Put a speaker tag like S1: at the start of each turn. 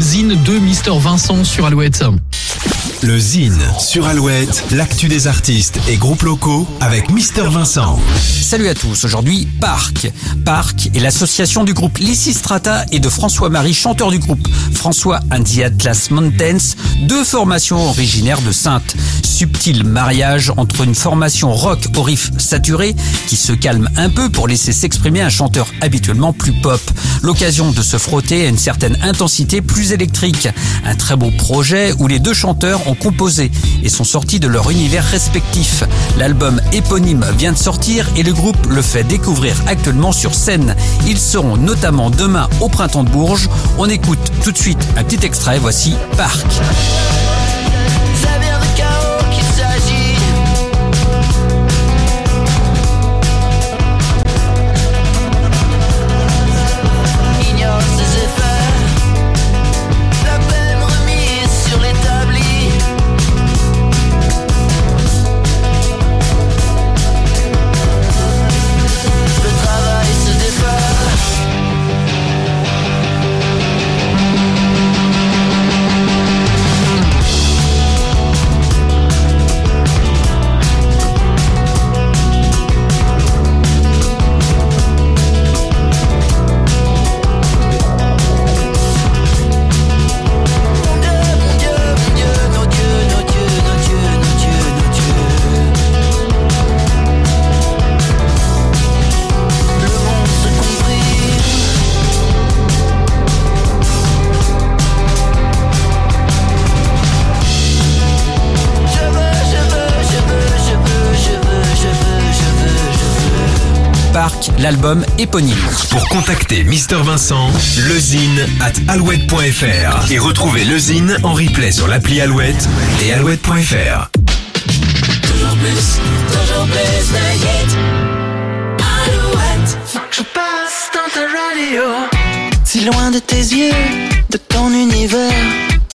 S1: zine de Mister Vincent sur Alouette.
S2: Le Zine sur Alouette, l'actu des artistes et groupes locaux avec Mister Vincent.
S3: Salut à tous, aujourd'hui Parc. Parc est l'association du groupe Lysistrata et de François-Marie, chanteur du groupe François and the Atlas Mountains, deux formations originaires de Sainte. Subtil mariage entre une formation rock au riff saturé qui se calme un peu pour laisser s'exprimer un chanteur habituellement plus pop. L'occasion de se frotter à une certaine intensité plus électrique. Un très beau projet où les deux chanteurs ont composé et sont sortis de leur univers respectif. L'album éponyme vient de sortir et le groupe le fait découvrir actuellement sur scène. Ils seront notamment demain au Printemps de Bourges. On écoute tout de suite un petit extrait, voici Parc. L'album éponyme.
S2: Pour contacter Mister Vincent, lezine at alouette.fr et retrouver le Zine en replay sur l'appli Alouette et alouette.fr.
S4: Toujours plus, toujours plus de hits. Alouette. Faut que je passe dans ta radio. Si loin de tes yeux, de ton univers.